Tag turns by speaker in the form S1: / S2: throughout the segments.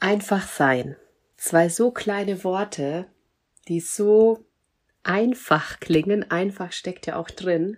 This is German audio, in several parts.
S1: Einfach sein. Zwei so kleine Worte, die so einfach klingen. Einfach steckt ja auch drin.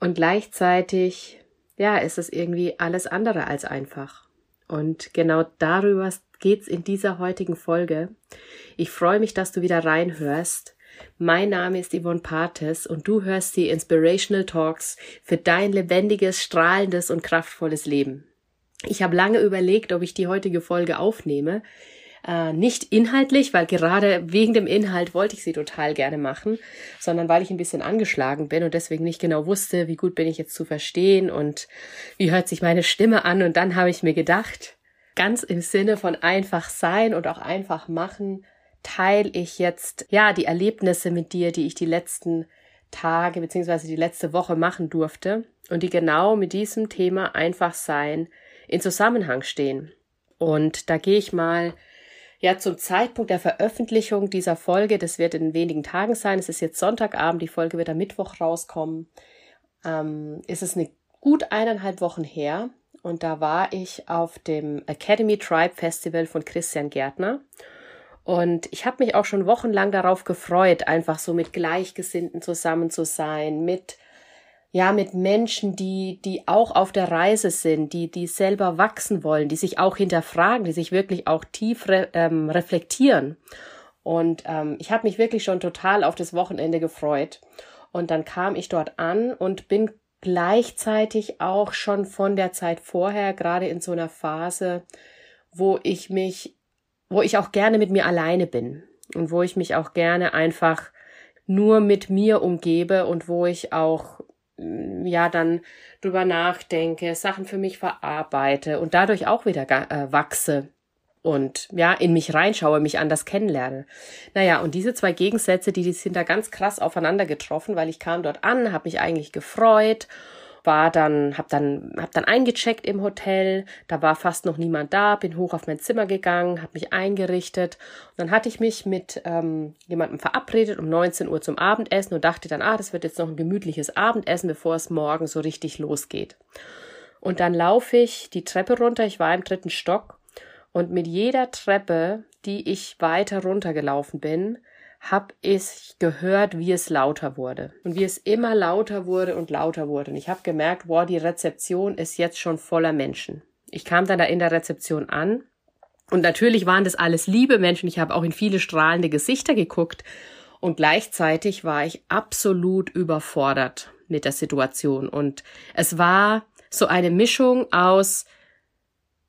S1: Und gleichzeitig, ja, ist es irgendwie alles andere als einfach. Und genau darüber geht's in dieser heutigen Folge. Ich freue mich, dass du wieder reinhörst. Mein Name ist Yvonne Pates und du hörst die Inspirational Talks für dein lebendiges, strahlendes und kraftvolles Leben. Ich habe lange überlegt, ob ich die heutige Folge aufnehme. Äh, nicht inhaltlich, weil gerade wegen dem Inhalt wollte ich sie total gerne machen, sondern weil ich ein bisschen angeschlagen bin und deswegen nicht genau wusste, wie gut bin ich jetzt zu verstehen und wie hört sich meine Stimme an. Und dann habe ich mir gedacht, ganz im Sinne von einfach sein und auch einfach machen, teile ich jetzt ja die Erlebnisse mit dir, die ich die letzten Tage beziehungsweise die letzte Woche machen durfte und die genau mit diesem Thema einfach sein in Zusammenhang stehen. Und da gehe ich mal ja zum Zeitpunkt der Veröffentlichung dieser Folge, das wird in wenigen Tagen sein, es ist jetzt Sonntagabend, die Folge wird am Mittwoch rauskommen, ähm, ist es eine gut eineinhalb Wochen her und da war ich auf dem Academy Tribe Festival von Christian Gärtner und ich habe mich auch schon wochenlang darauf gefreut, einfach so mit Gleichgesinnten zusammen zu sein, mit ja, mit Menschen, die, die auch auf der Reise sind, die, die selber wachsen wollen, die sich auch hinterfragen, die sich wirklich auch tief re, ähm, reflektieren. Und ähm, ich habe mich wirklich schon total auf das Wochenende gefreut. Und dann kam ich dort an und bin gleichzeitig auch schon von der Zeit vorher, gerade in so einer Phase, wo ich mich, wo ich auch gerne mit mir alleine bin und wo ich mich auch gerne einfach nur mit mir umgebe und wo ich auch ja dann drüber nachdenke, Sachen für mich verarbeite und dadurch auch wieder äh, wachse und ja, in mich reinschaue, mich anders kennenlerne. Naja, und diese zwei Gegensätze, die, die sind da ganz krass aufeinander getroffen, weil ich kam dort an, habe mich eigentlich gefreut war dann, hab dann, hab dann eingecheckt im Hotel, da war fast noch niemand da, bin hoch auf mein Zimmer gegangen, hab mich eingerichtet. Und dann hatte ich mich mit ähm, jemandem verabredet um 19 Uhr zum Abendessen und dachte dann, ah, das wird jetzt noch ein gemütliches Abendessen, bevor es morgen so richtig losgeht. Und dann laufe ich die Treppe runter, ich war im dritten Stock. Und mit jeder Treppe, die ich weiter runtergelaufen bin, habe ich gehört, wie es lauter wurde und wie es immer lauter wurde und lauter wurde. Und ich habe gemerkt, wow, die Rezeption ist jetzt schon voller Menschen. Ich kam dann da in der Rezeption an und natürlich waren das alles liebe Menschen. Ich habe auch in viele strahlende Gesichter geguckt und gleichzeitig war ich absolut überfordert mit der Situation und es war so eine Mischung aus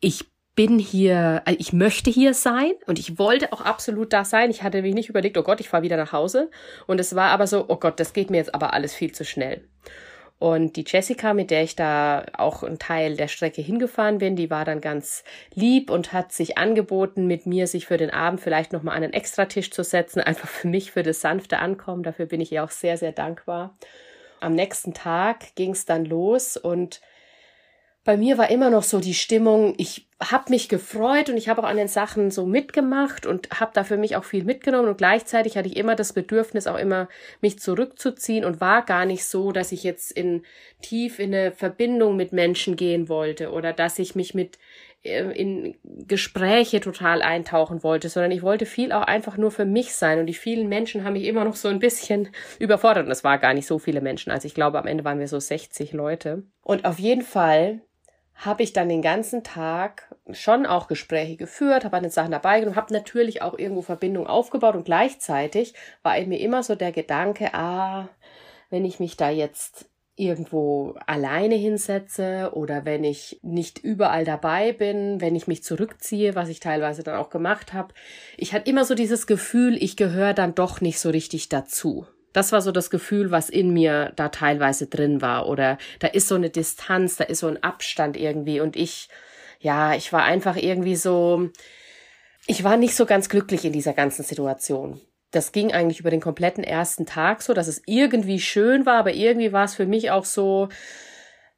S1: ich bin hier, also ich möchte hier sein und ich wollte auch absolut da sein. Ich hatte mich nicht überlegt, oh Gott, ich fahre wieder nach Hause. Und es war aber so, oh Gott, das geht mir jetzt aber alles viel zu schnell. Und die Jessica, mit der ich da auch einen Teil der Strecke hingefahren bin, die war dann ganz lieb und hat sich angeboten, mit mir sich für den Abend vielleicht nochmal an einen Extratisch zu setzen, einfach für mich, für das sanfte Ankommen. Dafür bin ich ihr auch sehr, sehr dankbar. Am nächsten Tag ging es dann los und bei mir war immer noch so die Stimmung, ich habe mich gefreut und ich habe auch an den Sachen so mitgemacht und habe da für mich auch viel mitgenommen und gleichzeitig hatte ich immer das Bedürfnis auch immer mich zurückzuziehen und war gar nicht so, dass ich jetzt in tief in eine Verbindung mit Menschen gehen wollte oder dass ich mich mit äh, in Gespräche total eintauchen wollte, sondern ich wollte viel auch einfach nur für mich sein und die vielen Menschen haben mich immer noch so ein bisschen überfordert und es war gar nicht so viele Menschen, also ich glaube am Ende waren wir so 60 Leute. Und auf jeden Fall habe ich dann den ganzen Tag schon auch Gespräche geführt, habe an den Sachen dabei genommen, habe natürlich auch irgendwo Verbindung aufgebaut und gleichzeitig war in mir immer so der Gedanke, ah, wenn ich mich da jetzt irgendwo alleine hinsetze oder wenn ich nicht überall dabei bin, wenn ich mich zurückziehe, was ich teilweise dann auch gemacht habe. Ich hatte immer so dieses Gefühl, ich gehöre dann doch nicht so richtig dazu. Das war so das Gefühl, was in mir da teilweise drin war. Oder da ist so eine Distanz, da ist so ein Abstand irgendwie. Und ich, ja, ich war einfach irgendwie so, ich war nicht so ganz glücklich in dieser ganzen Situation. Das ging eigentlich über den kompletten ersten Tag so, dass es irgendwie schön war, aber irgendwie war es für mich auch so,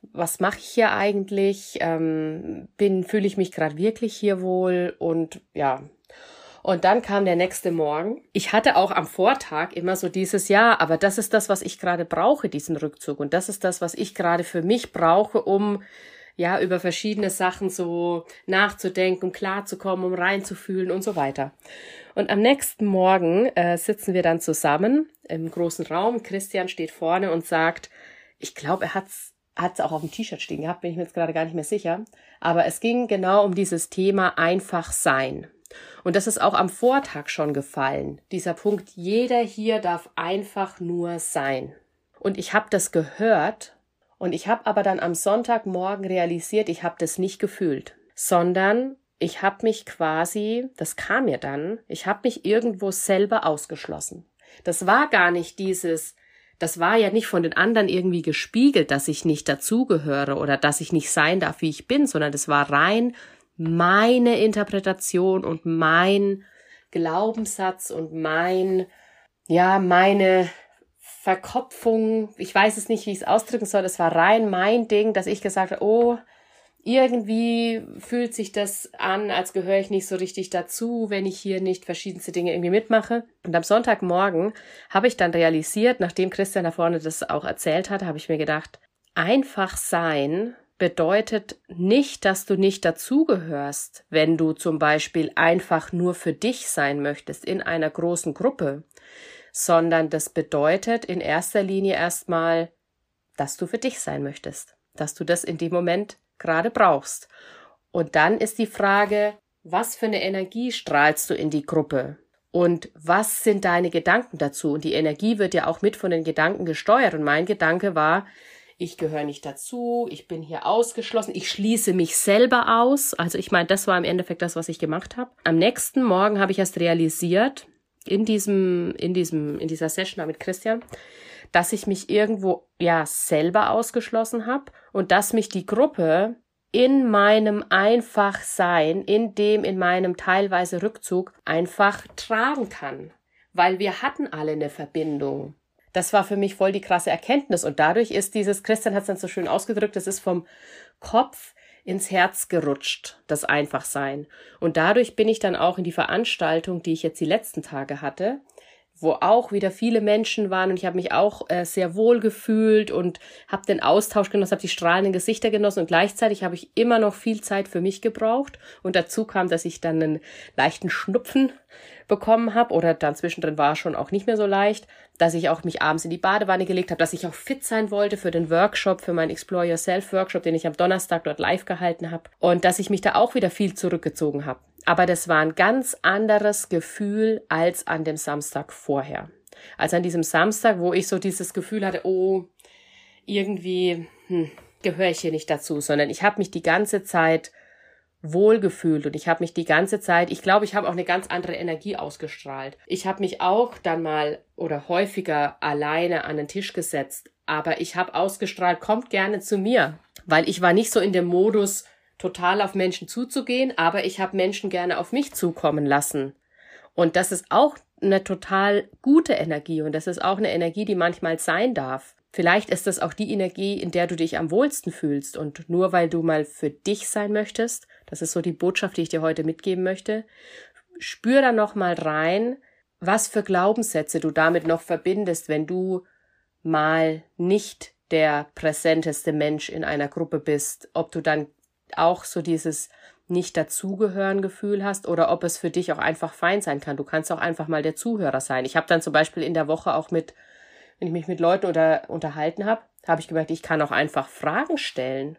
S1: was mache ich hier eigentlich? Ähm, bin, fühle ich mich gerade wirklich hier wohl? Und ja, und dann kam der nächste Morgen. Ich hatte auch am Vortag immer so dieses Jahr, aber das ist das, was ich gerade brauche, diesen Rückzug. Und das ist das, was ich gerade für mich brauche, um ja, über verschiedene Sachen so nachzudenken, um klarzukommen, um reinzufühlen und so weiter. Und am nächsten Morgen äh, sitzen wir dann zusammen im großen Raum. Christian steht vorne und sagt, ich glaube, er hat's hat's auch auf dem T-Shirt stehen gehabt, bin ich mir jetzt gerade gar nicht mehr sicher. Aber es ging genau um dieses Thema einfach sein. Und das ist auch am Vortag schon gefallen. Dieser Punkt, jeder hier darf einfach nur sein. Und ich habe das gehört und ich habe aber dann am Sonntagmorgen realisiert, ich habe das nicht gefühlt, sondern ich habe mich quasi, das kam mir dann, ich habe mich irgendwo selber ausgeschlossen. Das war gar nicht dieses, das war ja nicht von den anderen irgendwie gespiegelt, dass ich nicht dazugehöre oder dass ich nicht sein darf, wie ich bin, sondern das war rein meine Interpretation und mein Glaubenssatz und mein, ja, meine Verkopfung. Ich weiß es nicht, wie ich es ausdrücken soll. Es war rein mein Ding, dass ich gesagt habe, oh, irgendwie fühlt sich das an, als gehöre ich nicht so richtig dazu, wenn ich hier nicht verschiedenste Dinge irgendwie mitmache. Und am Sonntagmorgen habe ich dann realisiert, nachdem Christian da vorne das auch erzählt hat, habe ich mir gedacht, einfach sein bedeutet nicht, dass du nicht dazugehörst, wenn du zum Beispiel einfach nur für dich sein möchtest in einer großen Gruppe, sondern das bedeutet in erster Linie erstmal, dass du für dich sein möchtest, dass du das in dem Moment gerade brauchst. Und dann ist die Frage, was für eine Energie strahlst du in die Gruppe? Und was sind deine Gedanken dazu? Und die Energie wird ja auch mit von den Gedanken gesteuert. Und mein Gedanke war, ich gehöre nicht dazu, ich bin hier ausgeschlossen, ich schließe mich selber aus. Also ich meine, das war im Endeffekt das, was ich gemacht habe. Am nächsten Morgen habe ich erst realisiert, in diesem, in diesem, in dieser Session mit Christian, dass ich mich irgendwo ja selber ausgeschlossen habe und dass mich die Gruppe in meinem Einfachsein, in dem, in meinem teilweise Rückzug einfach tragen kann. Weil wir hatten alle eine Verbindung. Das war für mich voll die krasse Erkenntnis. Und dadurch ist dieses, Christian hat es dann so schön ausgedrückt, es ist vom Kopf ins Herz gerutscht, das Einfachsein. Und dadurch bin ich dann auch in die Veranstaltung, die ich jetzt die letzten Tage hatte, wo auch wieder viele Menschen waren und ich habe mich auch äh, sehr wohl gefühlt und habe den Austausch genossen, habe die strahlenden Gesichter genossen und gleichzeitig habe ich immer noch viel Zeit für mich gebraucht und dazu kam, dass ich dann einen leichten Schnupfen bekommen habe oder dann zwischendrin war schon auch nicht mehr so leicht, dass ich auch mich abends in die Badewanne gelegt habe, dass ich auch fit sein wollte für den Workshop, für meinen Explore Yourself Workshop, den ich am Donnerstag dort live gehalten habe und dass ich mich da auch wieder viel zurückgezogen habe. Aber das war ein ganz anderes Gefühl als an dem Samstag vorher. Als an diesem Samstag, wo ich so dieses Gefühl hatte, oh, irgendwie hm, gehöre ich hier nicht dazu, sondern ich habe mich die ganze Zeit wohlgefühlt und ich habe mich die ganze Zeit, ich glaube, ich habe auch eine ganz andere Energie ausgestrahlt. Ich habe mich auch dann mal oder häufiger alleine an den Tisch gesetzt, aber ich habe ausgestrahlt, kommt gerne zu mir, weil ich war nicht so in dem Modus, total auf Menschen zuzugehen, aber ich habe Menschen gerne auf mich zukommen lassen. Und das ist auch eine total gute Energie und das ist auch eine Energie, die manchmal sein darf. Vielleicht ist das auch die Energie, in der du dich am wohlsten fühlst und nur weil du mal für dich sein möchtest, das ist so die Botschaft, die ich dir heute mitgeben möchte, spür da noch mal rein, was für Glaubenssätze du damit noch verbindest, wenn du mal nicht der präsenteste Mensch in einer Gruppe bist, ob du dann auch so dieses nicht dazugehören Gefühl hast oder ob es für dich auch einfach fein sein kann. Du kannst auch einfach mal der Zuhörer sein. Ich habe dann zum Beispiel in der Woche auch mit, wenn ich mich mit Leuten oder, unterhalten habe, habe ich gemerkt, ich kann auch einfach Fragen stellen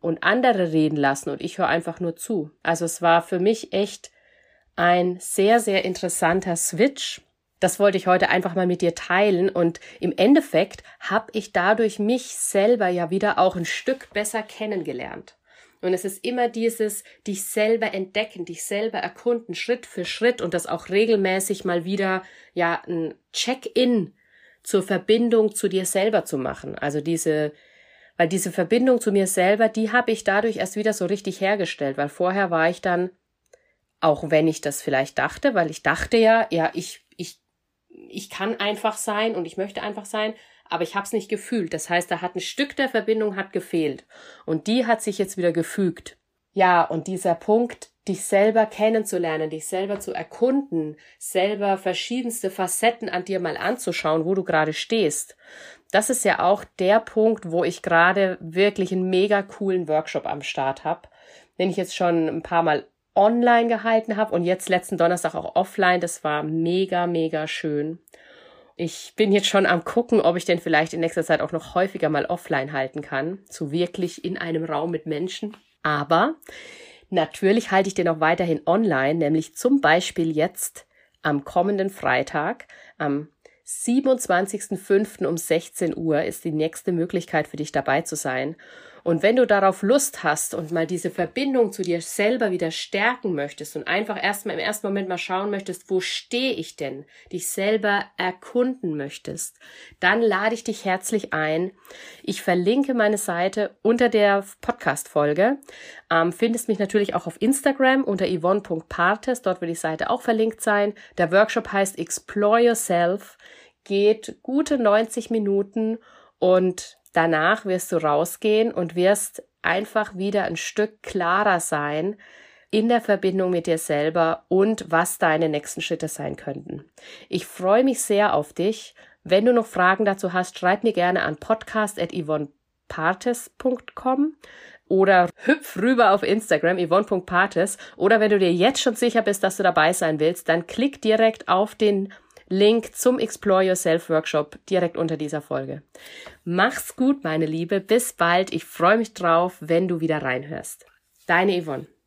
S1: und andere reden lassen und ich höre einfach nur zu. Also es war für mich echt ein sehr, sehr interessanter Switch. Das wollte ich heute einfach mal mit dir teilen und im Endeffekt habe ich dadurch mich selber ja wieder auch ein Stück besser kennengelernt. Und es ist immer dieses dich selber entdecken, dich selber erkunden, Schritt für Schritt und das auch regelmäßig mal wieder, ja, ein Check-in zur Verbindung zu dir selber zu machen. Also diese, weil diese Verbindung zu mir selber, die habe ich dadurch erst wieder so richtig hergestellt, weil vorher war ich dann, auch wenn ich das vielleicht dachte, weil ich dachte ja, ja, ich, ich, ich kann einfach sein und ich möchte einfach sein, aber ich habe es nicht gefühlt. Das heißt, da hat ein Stück der Verbindung hat gefehlt und die hat sich jetzt wieder gefügt. Ja, und dieser Punkt, dich selber kennenzulernen, dich selber zu erkunden, selber verschiedenste Facetten an dir mal anzuschauen, wo du gerade stehst. das ist ja auch der Punkt, wo ich gerade wirklich einen mega coolen Workshop am Start habe, den ich jetzt schon ein paar Mal online gehalten habe und jetzt letzten Donnerstag auch offline. Das war mega, mega schön. Ich bin jetzt schon am gucken, ob ich den vielleicht in nächster Zeit auch noch häufiger mal offline halten kann, so wirklich in einem Raum mit Menschen. Aber natürlich halte ich den auch weiterhin online, nämlich zum Beispiel jetzt am kommenden Freitag, am 27.05. um 16 Uhr ist die nächste Möglichkeit für dich dabei zu sein. Und wenn du darauf Lust hast und mal diese Verbindung zu dir selber wieder stärken möchtest und einfach erstmal im ersten Moment mal schauen möchtest, wo stehe ich denn, dich selber erkunden möchtest, dann lade ich dich herzlich ein. Ich verlinke meine Seite unter der Podcast-Folge. Ähm, findest mich natürlich auch auf Instagram unter yvonne.partes. Dort wird die Seite auch verlinkt sein. Der Workshop heißt Explore Yourself, geht gute 90 Minuten und danach wirst du rausgehen und wirst einfach wieder ein Stück klarer sein in der Verbindung mit dir selber und was deine nächsten Schritte sein könnten. Ich freue mich sehr auf dich. Wenn du noch Fragen dazu hast, schreib mir gerne an podcast.yvonnepartes.com oder hüpf rüber auf Instagram, yvonne.partes. Oder wenn du dir jetzt schon sicher bist, dass du dabei sein willst, dann klick direkt auf den Link zum Explore Yourself Workshop direkt unter dieser Folge. Mach's gut, meine Liebe. Bis bald. Ich freue mich drauf, wenn du wieder reinhörst. Deine Yvonne.